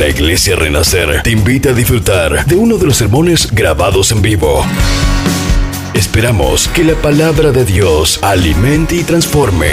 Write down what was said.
La Iglesia Renacer te invita a disfrutar de uno de los sermones grabados en vivo. Esperamos que la palabra de Dios alimente y transforme.